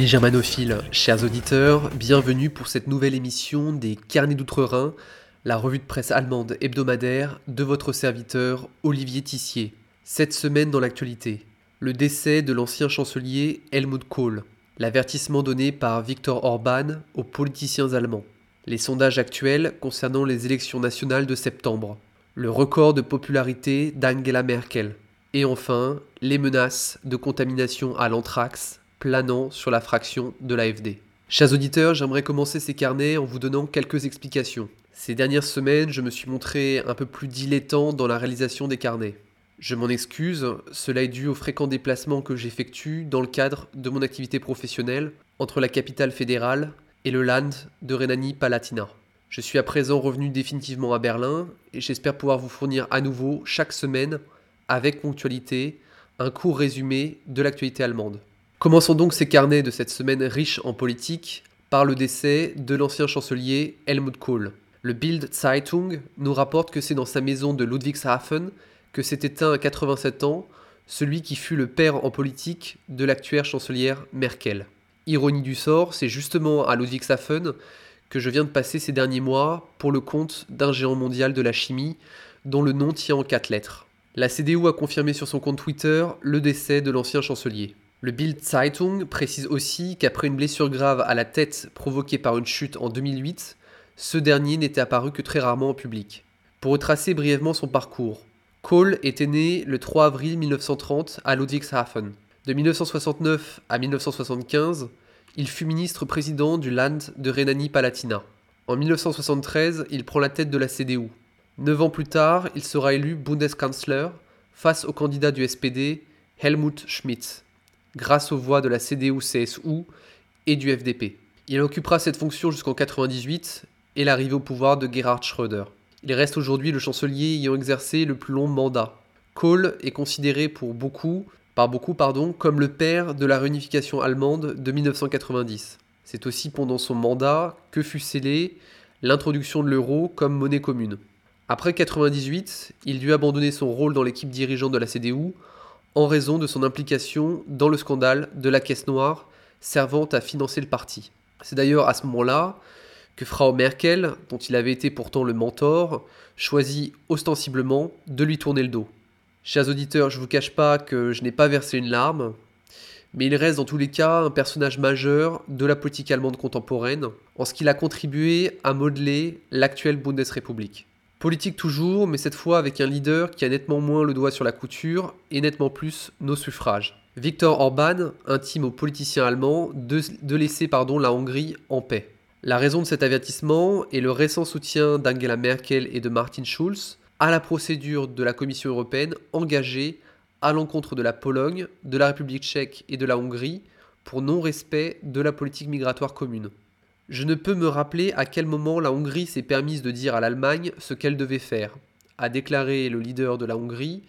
Amis germanophiles, chers auditeurs, bienvenue pour cette nouvelle émission des Carnets d'Outre-Rhin, la revue de presse allemande hebdomadaire de votre serviteur Olivier Tissier. Cette semaine dans l'actualité, le décès de l'ancien chancelier Helmut Kohl, l'avertissement donné par Viktor Orban aux politiciens allemands, les sondages actuels concernant les élections nationales de septembre, le record de popularité d'Angela Merkel, et enfin les menaces de contamination à l'anthrax planant sur la fraction de l'AFD. Chers auditeurs, j'aimerais commencer ces carnets en vous donnant quelques explications. Ces dernières semaines, je me suis montré un peu plus dilettant dans la réalisation des carnets. Je m'en excuse, cela est dû aux fréquents déplacements que j'effectue dans le cadre de mon activité professionnelle entre la capitale fédérale et le Land de Rhénanie-Palatinat. Je suis à présent revenu définitivement à Berlin et j'espère pouvoir vous fournir à nouveau chaque semaine, avec ponctualité, un court résumé de l'actualité allemande. Commençons donc ces carnets de cette semaine riche en politique par le décès de l'ancien chancelier Helmut Kohl. Le Bild Zeitung nous rapporte que c'est dans sa maison de Ludwigshafen que s'est éteint à 87 ans celui qui fut le père en politique de l'actuelle chancelière Merkel. Ironie du sort, c'est justement à Ludwigshafen que je viens de passer ces derniers mois pour le compte d'un géant mondial de la chimie dont le nom tient en quatre lettres. La CDU a confirmé sur son compte Twitter le décès de l'ancien chancelier. Le Bild Zeitung précise aussi qu'après une blessure grave à la tête provoquée par une chute en 2008, ce dernier n'était apparu que très rarement en public. Pour retracer brièvement son parcours, Kohl était né le 3 avril 1930 à Ludwigshafen. De 1969 à 1975, il fut ministre-président du Land de Rhénanie-Palatinat. En 1973, il prend la tête de la CDU. Neuf ans plus tard, il sera élu Bundeskanzler face au candidat du SPD, Helmut Schmidt, grâce aux voix de la CDU-CSU et du FDP. Il occupera cette fonction jusqu'en 1998 et l'arrivée au pouvoir de Gerhard Schröder. Il reste aujourd'hui le chancelier ayant exercé le plus long mandat. Kohl est considéré pour beaucoup, par beaucoup pardon, comme le père de la réunification allemande de 1990. C'est aussi pendant son mandat que fut scellée l'introduction de l'euro comme monnaie commune. Après 1998, il dut abandonner son rôle dans l'équipe dirigeante de la CDU en raison de son implication dans le scandale de la caisse noire servant à financer le parti. C'est d'ailleurs à ce moment-là que Frau Merkel, dont il avait été pourtant le mentor, choisit ostensiblement de lui tourner le dos. Chers auditeurs, je ne vous cache pas que je n'ai pas versé une larme, mais il reste dans tous les cas un personnage majeur de la politique allemande contemporaine, en ce qu'il a contribué à modeler l'actuelle Bundesrepublik. Politique toujours, mais cette fois avec un leader qui a nettement moins le doigt sur la couture et nettement plus nos suffrages. Viktor Orban intime aux politiciens allemands de, laisser la Hongrie en paix. La raison de cet avertissement est le récent soutien d'Angela Merkel et de Martin Schulz à la procédure de la Commission européenne engagée à l'encontre de la Pologne, de la République tchèque et de la Hongrie pour non-respect de la politique migratoire commune. Je ne peux me rappeler à quel moment la Hongrie s'est permise de dire à l'Allemagne ce qu'elle devait faire, a déclaré le leader de la Hongrie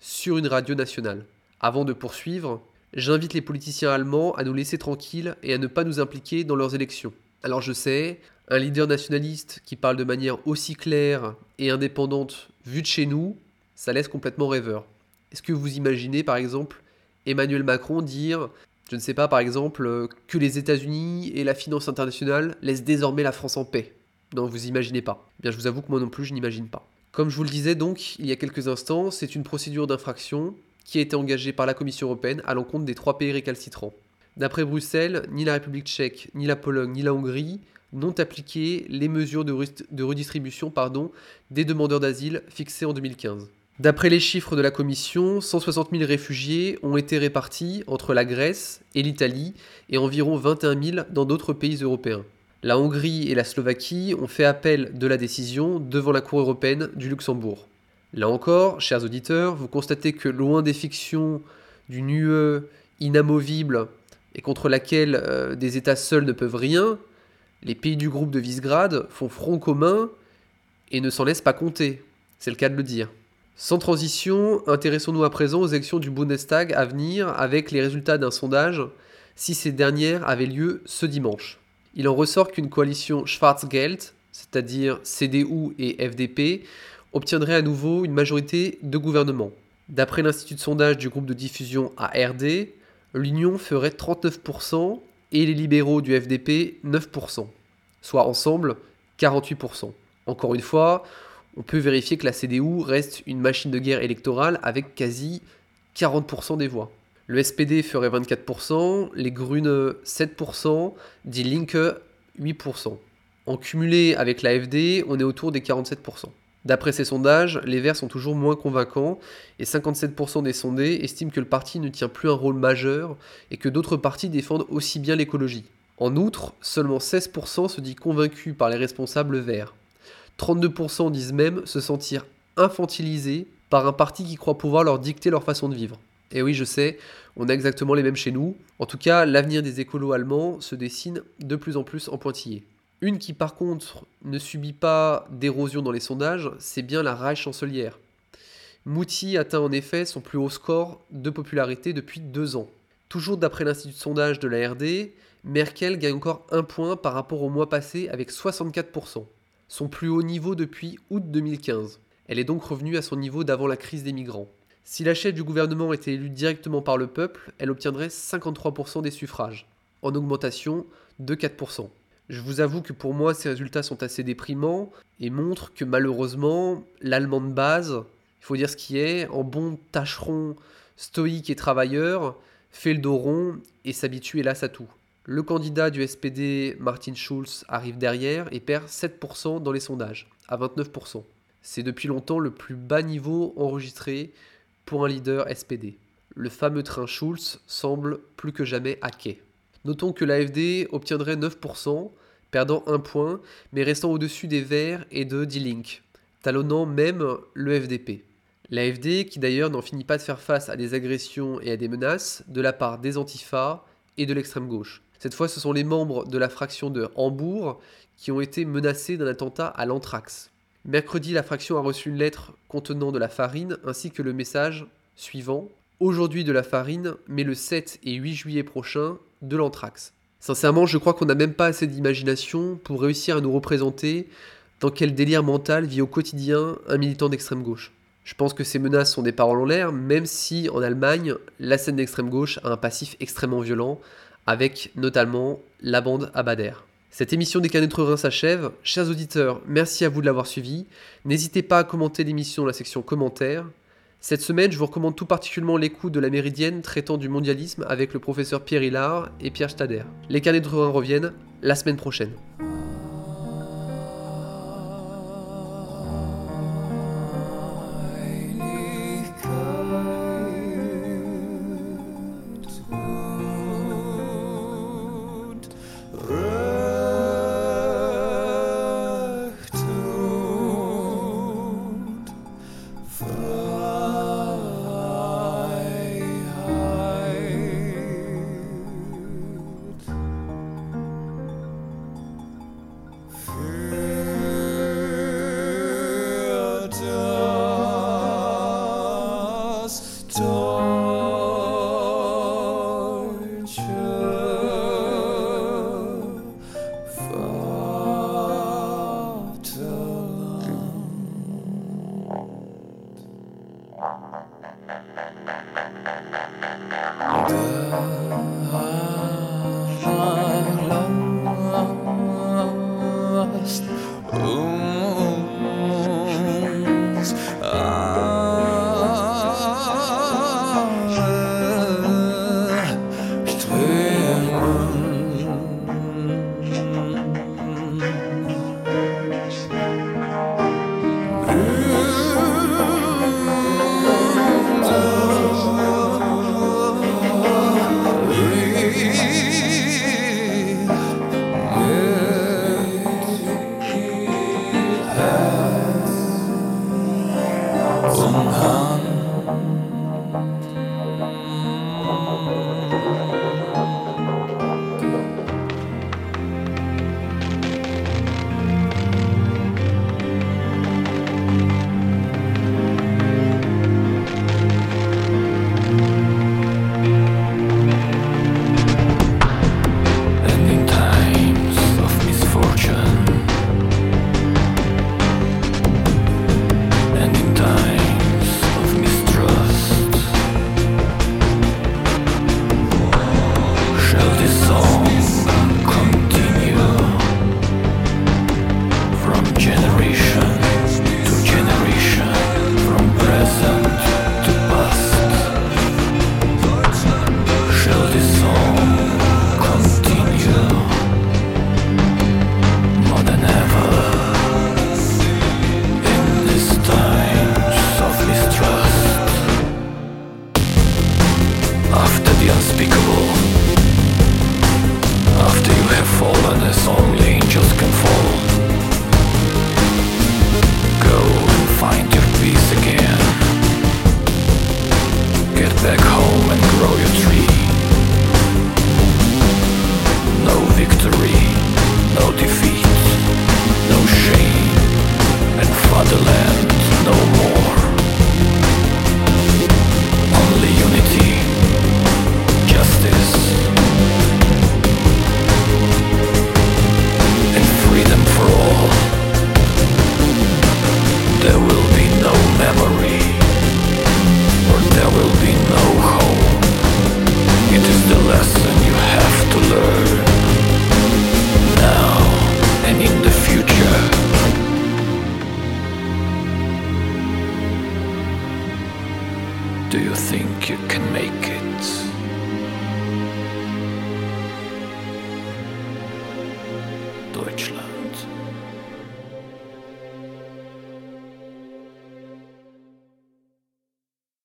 sur une radio nationale. Avant de poursuivre, j'invite les politiciens allemands à nous laisser tranquilles et à ne pas nous impliquer dans leurs élections. Alors je sais, un leader nationaliste qui parle de manière aussi claire et indépendante vu de chez nous, ça laisse complètement rêveur. Est-ce que vous imaginez par exemple Emmanuel Macron dire, je ne sais pas par exemple, que les États-Unis et la finance internationale laissent désormais la France en paix Non, vous imaginez pas. Eh bien, je vous avoue que moi non plus, je n'imagine pas. Comme je vous le disais donc il y a quelques instants, c'est une procédure d'infraction qui a été engagée par la Commission européenne à l'encontre des trois pays récalcitrants. D'après Bruxelles, ni la République tchèque, ni la Pologne, ni la Hongrie n'ont appliqué les mesures de, redistribution des demandeurs d'asile fixées en 2015. D'après les chiffres de la Commission, 160 000 réfugiés ont été répartis entre la Grèce et l'Italie et environ 21 000 dans d'autres pays européens. La Hongrie et la Slovaquie ont fait appel de la décision devant la Cour européenne du Luxembourg. Là encore, chers auditeurs, vous constatez que loin des fictions d'une UE inamovible et contre laquelle euh, des États seuls ne peuvent rien, les pays du groupe de Visegrad font front commun et ne s'en laissent pas compter. C'est le cas de le dire. Sans transition, intéressons-nous à présent aux élections du Bundestag à venir avec les résultats d'un sondage si ces dernières avaient lieu ce dimanche. Il en ressort qu'une coalition Schwarzgeld, c'est-à-dire CDU et FDP, obtiendrait à nouveau une majorité de gouvernement. D'après l'Institut de sondage du groupe de diffusion ARD, l'Union ferait 39% et les libéraux du FDP 9%, soit ensemble 48%. Encore une fois, on peut vérifier que la CDU reste une machine de guerre électorale avec quasi 40% des voix. Le SPD ferait 24%, les Grüne 7%, Die Linke 8%. En cumulé avec l'AFD, on est autour des 47%. D'après ces sondages, les Verts sont toujours moins convaincants et 57% des sondés estiment que le parti ne tient plus un rôle majeur et que d'autres partis défendent aussi bien l'écologie. En outre, seulement 16% se dit convaincus par les responsables verts. 32% disent même se sentir infantilisés par un parti qui croit pouvoir leur dicter leur façon de vivre. Et oui, je sais, on a exactement les mêmes chez nous. En tout cas, l'avenir des écolos allemands se dessine de plus en plus en pointillé. Une qui par contre ne subit pas d'érosion dans les sondages, c'est bien la Reich chancelière. Mouti atteint en effet son plus haut score de popularité depuis deux ans. Toujours d'après l'Institut de sondage de la RD, Merkel gagne encore un point par rapport au mois passé avec 64%, son plus haut niveau depuis août 2015. Elle est donc revenue à son niveau d'avant la crise des migrants. Si la chef du gouvernement était élue directement par le peuple, elle obtiendrait 53% des suffrages, en augmentation de 4%. Je vous avoue que pour moi, ces résultats sont assez déprimants et montrent que malheureusement, l'allemand de base, il faut dire ce qui est, en bon tâcheron stoïque et travailleur, fait le dos rond et s'habitue hélas à tout. Le candidat du SPD, Martin Schulz, arrive derrière et perd 7% dans les sondages, à 29%. C'est depuis longtemps le plus bas niveau enregistré pour un leader SPD. Le fameux train Schulz semble plus que jamais à quai. Notons que l'AFD obtiendrait 9%, perdant un point, mais restant au-dessus des Verts et de D-Link, talonnant même le FDP. L'AFD, qui d'ailleurs n'en finit pas de faire face à des agressions et à des menaces de la part des antifas et de l'extrême gauche. Cette fois, ce sont les membres de la fraction de Hambourg qui ont été menacés d'un attentat à l'anthrax. Mercredi, la fraction a reçu une lettre contenant de la farine ainsi que le message suivant Aujourd'hui de la farine, mais le 7 et 8 juillet prochain, de l'anthrax. Sincèrement, je crois qu'on n'a même pas assez d'imagination pour réussir à nous représenter dans quel délire mental vit au quotidien un militant d'extrême gauche. Je pense que ces menaces sont des paroles en l'air, même si en Allemagne, la scène d'extrême gauche a un passif extrêmement violent, avec notamment la bande Abader. Cette émission des Canettes Rhin s'achève. Chers auditeurs, merci à vous de l'avoir suivi. N'hésitez pas à commenter l'émission dans la section commentaires. Cette semaine, je vous recommande tout particulièrement l'écoute de la Méridienne traitant du mondialisme avec le professeur Pierre Hillard et Pierre Stader. Les Canettes de Rhin reviennent la semaine prochaine. Love. تم Do you think you can make